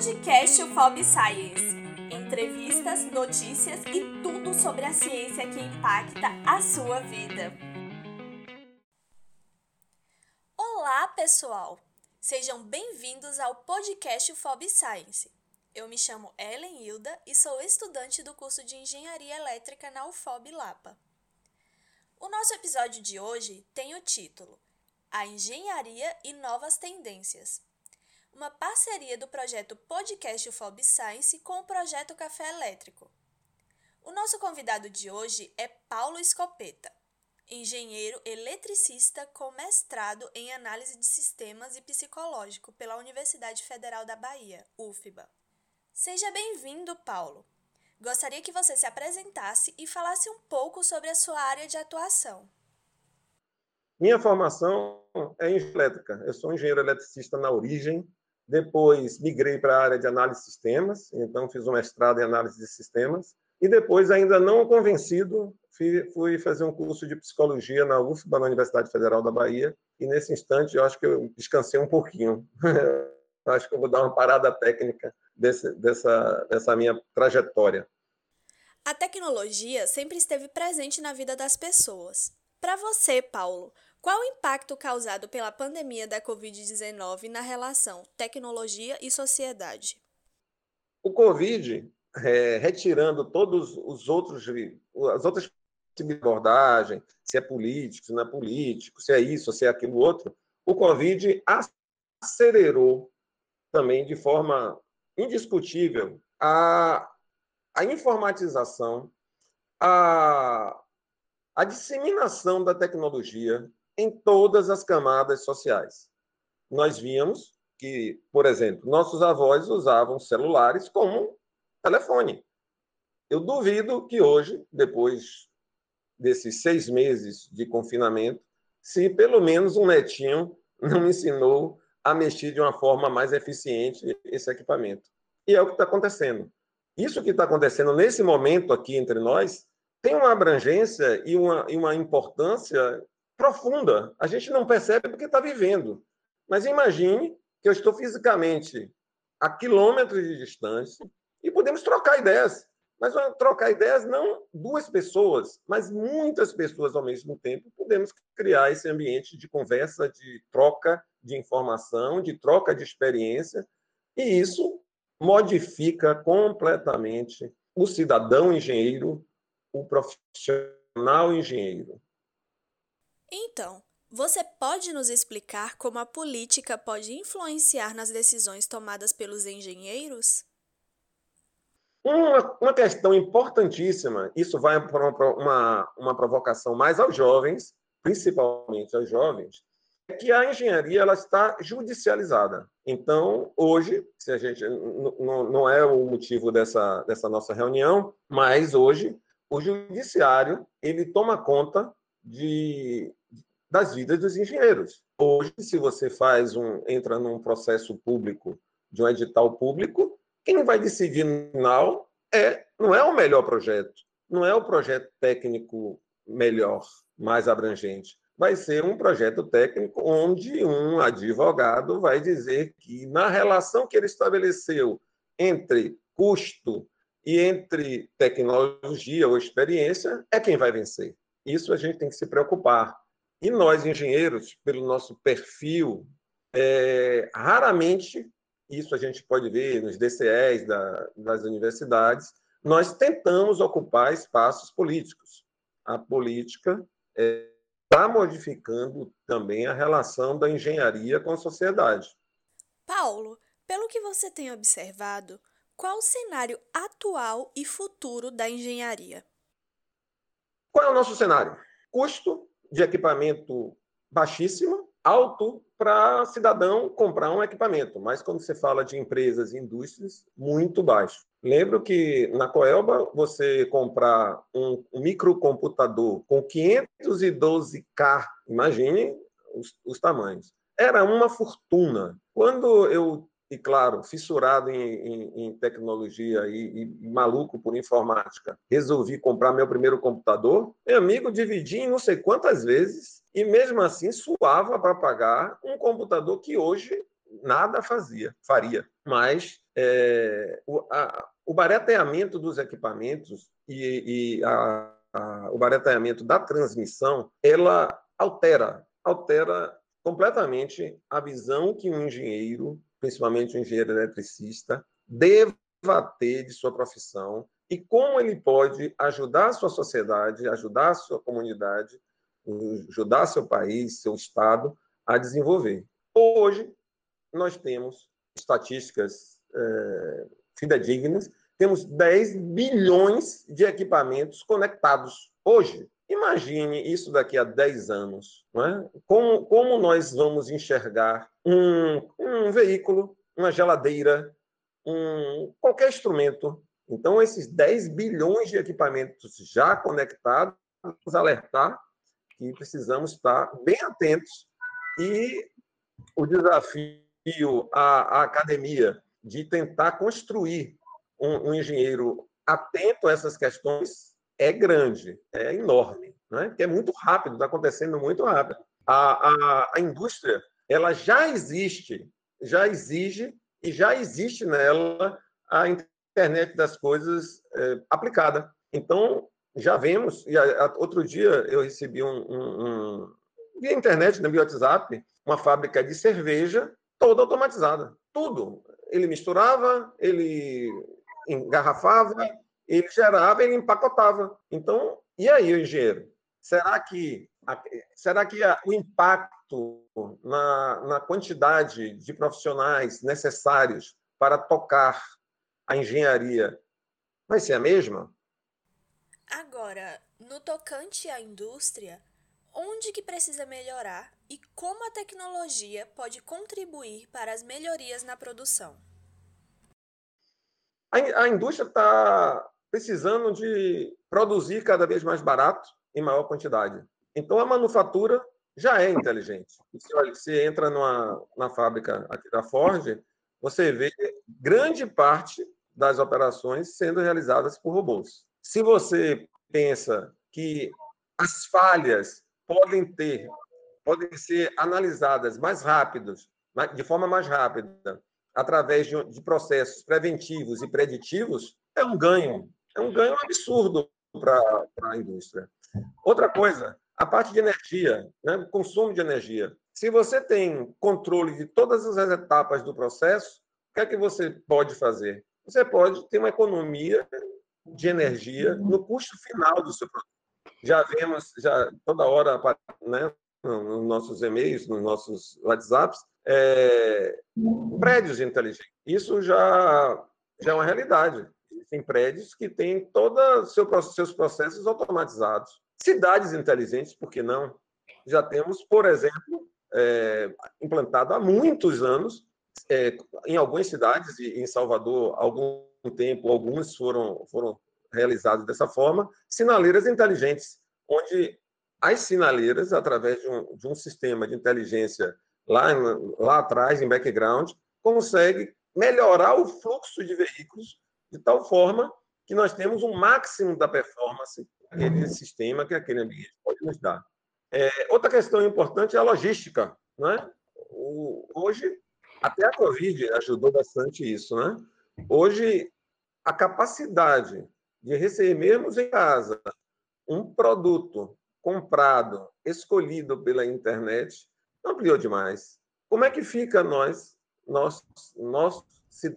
Podcast UFOB Science. Entrevistas, notícias e tudo sobre a ciência que impacta a sua vida. Olá, pessoal! Sejam bem-vindos ao podcast UFOB Science. Eu me chamo Ellen Hilda e sou estudante do curso de Engenharia Elétrica na UFOB Lapa. O nosso episódio de hoje tem o título A Engenharia e Novas Tendências uma parceria do projeto Podcast UFOB Science com o projeto Café Elétrico. O nosso convidado de hoje é Paulo Escopeta, engenheiro eletricista com mestrado em análise de sistemas e psicológico pela Universidade Federal da Bahia, UFBA. Seja bem-vindo, Paulo. Gostaria que você se apresentasse e falasse um pouco sobre a sua área de atuação. Minha formação é em elétrica. Eu sou engenheiro eletricista na origem, depois migrei para a área de análise de sistemas, então fiz um mestrado em análise de sistemas, e depois, ainda não convencido, fui fazer um curso de psicologia na UFBA, na Universidade Federal da Bahia, e nesse instante eu acho que eu descansei um pouquinho. acho que eu vou dar uma parada técnica desse, dessa, dessa minha trajetória. A tecnologia sempre esteve presente na vida das pessoas. Para você, Paulo, qual o impacto causado pela pandemia da Covid-19 na relação tecnologia e sociedade? O Covid, é, retirando todos os outros, as outras de abordagem, se é político, se não é político, se é isso, se é aquilo outro, o Covid acelerou também de forma indiscutível a, a informatização, a, a disseminação da tecnologia em todas as camadas sociais. Nós víamos que, por exemplo, nossos avós usavam celulares como telefone. Eu duvido que hoje, depois desses seis meses de confinamento, se pelo menos um netinho não ensinou a mexer de uma forma mais eficiente esse equipamento. E é o que está acontecendo. Isso que está acontecendo nesse momento aqui entre nós tem uma abrangência e uma, e uma importância profunda. A gente não percebe porque está vivendo. Mas imagine que eu estou fisicamente a quilômetros de distância e podemos trocar ideias. Mas trocar ideias não duas pessoas, mas muitas pessoas ao mesmo tempo. Podemos criar esse ambiente de conversa, de troca de informação, de troca de experiência, e isso modifica completamente o cidadão engenheiro, o profissional engenheiro. Então, você pode nos explicar como a política pode influenciar nas decisões tomadas pelos engenheiros? Uma, uma questão importantíssima, isso vai para uma, uma, uma provocação mais aos jovens, principalmente aos jovens, é que a engenharia ela está judicializada. Então, hoje, se a gente não, não é o motivo dessa, dessa nossa reunião, mas hoje o judiciário ele toma conta de das vidas dos engenheiros. Hoje, se você faz um entra num processo público de um edital público, quem vai decidir no final é não é o melhor projeto, não é o projeto técnico melhor, mais abrangente. Vai ser um projeto técnico onde um advogado vai dizer que na relação que ele estabeleceu entre custo e entre tecnologia ou experiência é quem vai vencer. Isso a gente tem que se preocupar. E nós, engenheiros, pelo nosso perfil, é, raramente, isso a gente pode ver nos DCEs da, das universidades, nós tentamos ocupar espaços políticos. A política está é, modificando também a relação da engenharia com a sociedade. Paulo, pelo que você tem observado, qual o cenário atual e futuro da engenharia? Qual é o nosso cenário? Custo de equipamento baixíssimo, alto para cidadão comprar um equipamento, mas quando você fala de empresas e indústrias, muito baixo. Lembro que na Coelba você comprar um microcomputador com 512K, imagine os, os tamanhos, era uma fortuna. Quando eu e claro, fissurado em, em, em tecnologia e, e, maluco por informática, resolvi comprar meu primeiro computador. Meu amigo, dividi em não sei quantas vezes e mesmo assim suava para pagar um computador que hoje nada fazia, faria. Mas é, o, a, o barateamento dos equipamentos e, e a, a, o barateamento da transmissão, ela altera, altera completamente a visão que um engenheiro, principalmente um engenheiro eletricista, deva ter de sua profissão e como ele pode ajudar a sua sociedade, ajudar a sua comunidade, ajudar seu país, seu estado a desenvolver. Hoje, nós temos estatísticas é, fidedignas, temos 10 bilhões de equipamentos conectados hoje. Imagine isso daqui a 10 anos. Não é? como, como nós vamos enxergar um, um veículo, uma geladeira, um, qualquer instrumento. Então, esses 10 bilhões de equipamentos já conectados, nos alertar que precisamos estar bem atentos e o desafio à, à academia de tentar construir um, um engenheiro atento a essas questões é grande, é enorme, né? porque é muito rápido, está acontecendo muito rápido. A, a, a indústria ela já existe, já exige e já existe nela a internet das coisas é, aplicada. Então, já vemos, e a, a, outro dia eu recebi um, um, um via internet, né, via WhatsApp, uma fábrica de cerveja toda automatizada. Tudo. Ele misturava, ele engarrafava, ele gerava, ele empacotava. Então, e aí, o engenheiro? Será que, será que o impacto na, na quantidade de profissionais necessários para tocar a engenharia vai ser a mesma? Agora, no tocante à indústria, onde que precisa melhorar e como a tecnologia pode contribuir para as melhorias na produção? A, a indústria está precisando de produzir cada vez mais barato em maior quantidade. Então, a manufatura já é inteligente. Se você entra numa, na fábrica aqui da Ford, você vê grande parte das operações sendo realizadas por robôs. Se você pensa que as falhas podem ter, podem ser analisadas mais rápidos, de forma mais rápida, através de, de processos preventivos e preditivos, é um ganho é um ganho absurdo para a indústria. Outra coisa, a parte de energia, né? consumo de energia. Se você tem controle de todas as etapas do processo, o que é que você pode fazer? Você pode ter uma economia de energia no custo final do seu produto. Já vemos, já toda hora, né, nos nossos e-mails, nos nossos WhatsApps, é, prédios inteligentes. Isso já, já é uma realidade. Existem prédios que têm todos os seus processos automatizados. Cidades inteligentes, por que não? Já temos, por exemplo, é, implantado há muitos anos, é, em algumas cidades, e em Salvador, algum tempo, algumas foram, foram realizadas dessa forma, sinaleiras inteligentes, onde as sinaleiras, através de um, de um sistema de inteligência lá, lá atrás, em background, consegue melhorar o fluxo de veículos de tal forma que nós temos um máximo da performance que aquele sistema, que aquele ambiente pode nos dar. É, outra questão importante é a logística. Né? O, hoje, até a Covid ajudou bastante isso. Né? Hoje, a capacidade de recebermos em casa um produto comprado, escolhido pela internet, ampliou demais. Como é que fica nós, nós, nós,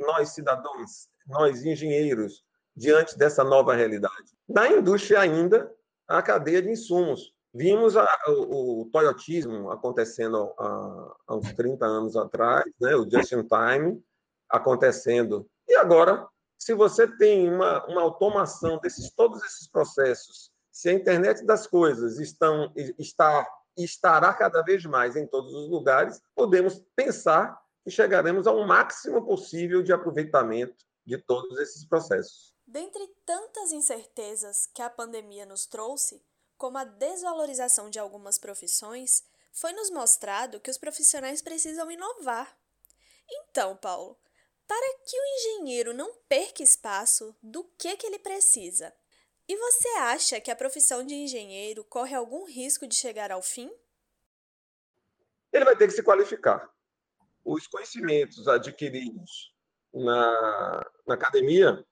nós cidadãos nós engenheiros, diante dessa nova realidade? Na indústria ainda, a cadeia de insumos. Vimos a, o, o, toyotismo acontecendo há, uns 30 anos atrás, né? o just-in-time acontecendo. E agora, se você tem uma, uma automação desses todos esses processos, se a internet das coisas estão, está estará cada vez mais em todos os lugares, podemos pensar que chegaremos ao máximo possível de aproveitamento de todos esses processos. Dentre tantas incertezas que a pandemia nos trouxe, como a desvalorização de algumas profissões, foi nos mostrado que os profissionais precisam inovar. Então, Paulo, para que o engenheiro não perca espaço, do que, que ele precisa? E você acha que a profissão de engenheiro corre algum risco de chegar ao fim? Ele vai ter que se qualificar. Os conhecimentos adquiridos na, na academia,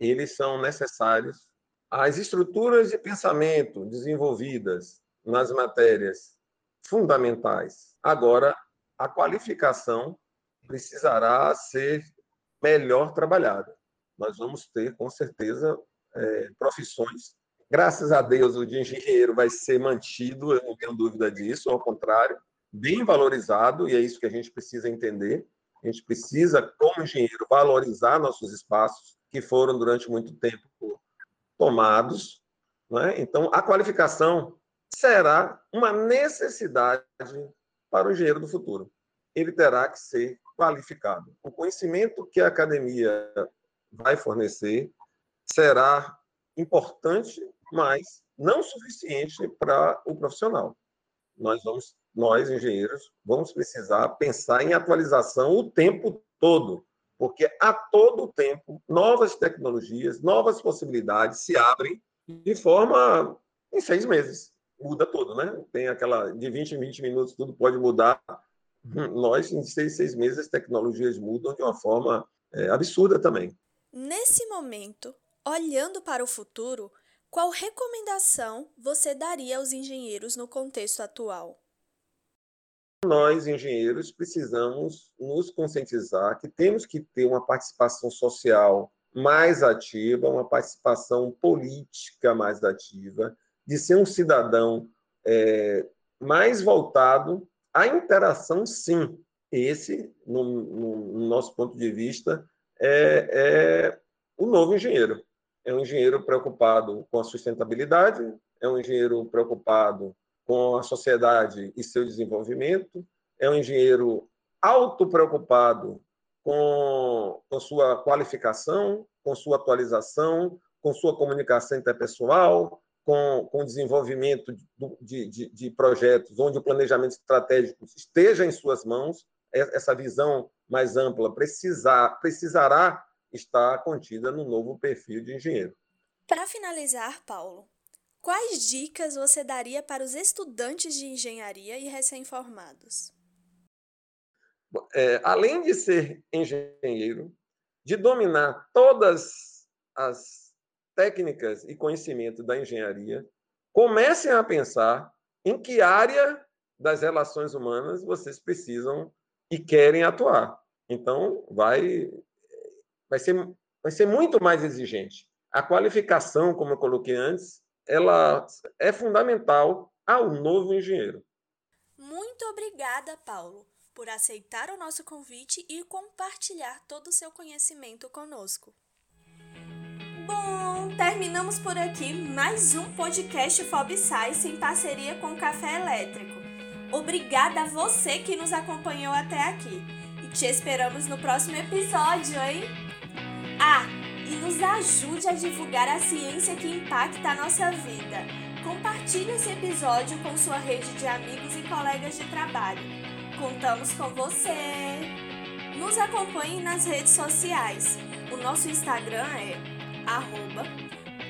eles são necessários. As estruturas de pensamento desenvolvidas nas matérias fundamentais. Agora, a qualificação precisará ser melhor trabalhada. Nós vamos ter, com certeza, é, profissões. Graças a Deus, o de engenheiro vai ser mantido, eu não tenho dúvida disso, ao contrário, bem valorizado, e é isso que a gente precisa entender. A gente precisa, como engenheiro, valorizar nossos espaços, que foram durante muito tempo tomados. Né? Então, a qualificação será uma necessidade para o engenheiro do futuro. Ele terá que ser qualificado. O conhecimento que a academia vai fornecer será importante, mas não suficiente para o profissional. Nós vamos, nós engenheiros, vamos precisar pensar em atualização o tempo todo, porque a todo tempo novas tecnologias, novas possibilidades se abrem de forma em seis meses. Muda tudo, né? Tem aquela de 20 em 20 minutos, tudo pode mudar. Nós, em seis, seis meses, as tecnologias mudam de uma forma é, absurda também. Nesse momento, olhando para o futuro, qual recomendação você daria aos engenheiros no contexto atual? Nós, engenheiros, precisamos nos conscientizar que temos que ter uma participação social mais ativa, uma participação política mais ativa, de ser um cidadão é, mais voltado à interação, sim. Esse, no, no, no nosso ponto de vista, é, é o novo engenheiro. É um engenheiro preocupado com a sustentabilidade, é um engenheiro preocupado com a sociedade e seu desenvolvimento, é um engenheiro autopreocupado com, com sua qualificação, com sua atualização, com sua comunicação interpessoal, com, com desenvolvimento de, de, de projetos onde o planejamento estratégico esteja em suas mãos, essa visão mais ampla precisar, precisará estar contida no novo perfil de engenheiro. Para finalizar, Paulo, quais dicas você daria para os estudantes de engenharia e recém-formados? É, além de ser engenheiro, de dominar todas as técnicas e conhecimento da engenharia, comecem a pensar em que área das relações humanas vocês precisam e querem atuar. Então, vai, vai, ser, vai ser muito mais exigente. A qualificação, como eu coloquei antes, ela é fundamental ao novo engenheiro. Muito obrigada, Paulo, por aceitar o nosso convite e compartilhar todo o seu conhecimento conosco. Bom, terminamos por aqui mais um podcast Fob em parceria com o Café Elétrico. Obrigada a você que nos acompanhou até aqui. E te esperamos no próximo episódio, hein? Ah, e nos ajude a divulgar a ciência que impacta a nossa vida. Compartilhe esse episódio com sua rede de amigos e colegas de trabalho. Contamos com você! Nos acompanhe nas redes sociais. O nosso Instagram é arroba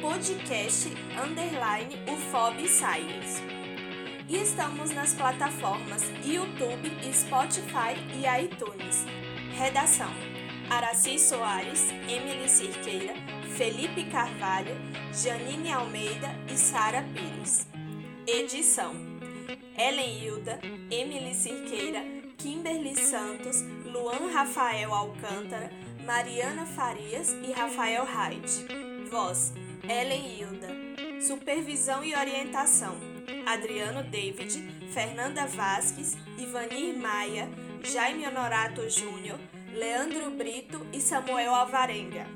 podcast underline UFOB Science e estamos nas plataformas YouTube, Spotify e iTunes. Redação: Araci Soares, Emily Cirqueira, Felipe Carvalho, Janine Almeida e Sara Pires. Edição: Ellen Hilda, Emily Cirqueira, Kimberly Santos, Luan Rafael Alcântara, Mariana Farias e Rafael Hyde. Voz: Ellen Hilda. Supervisão e orientação: Adriano David, Fernanda Vasques, Ivanir Maia, Jaime Honorato Júnior, Leandro Brito e Samuel Alvarenga.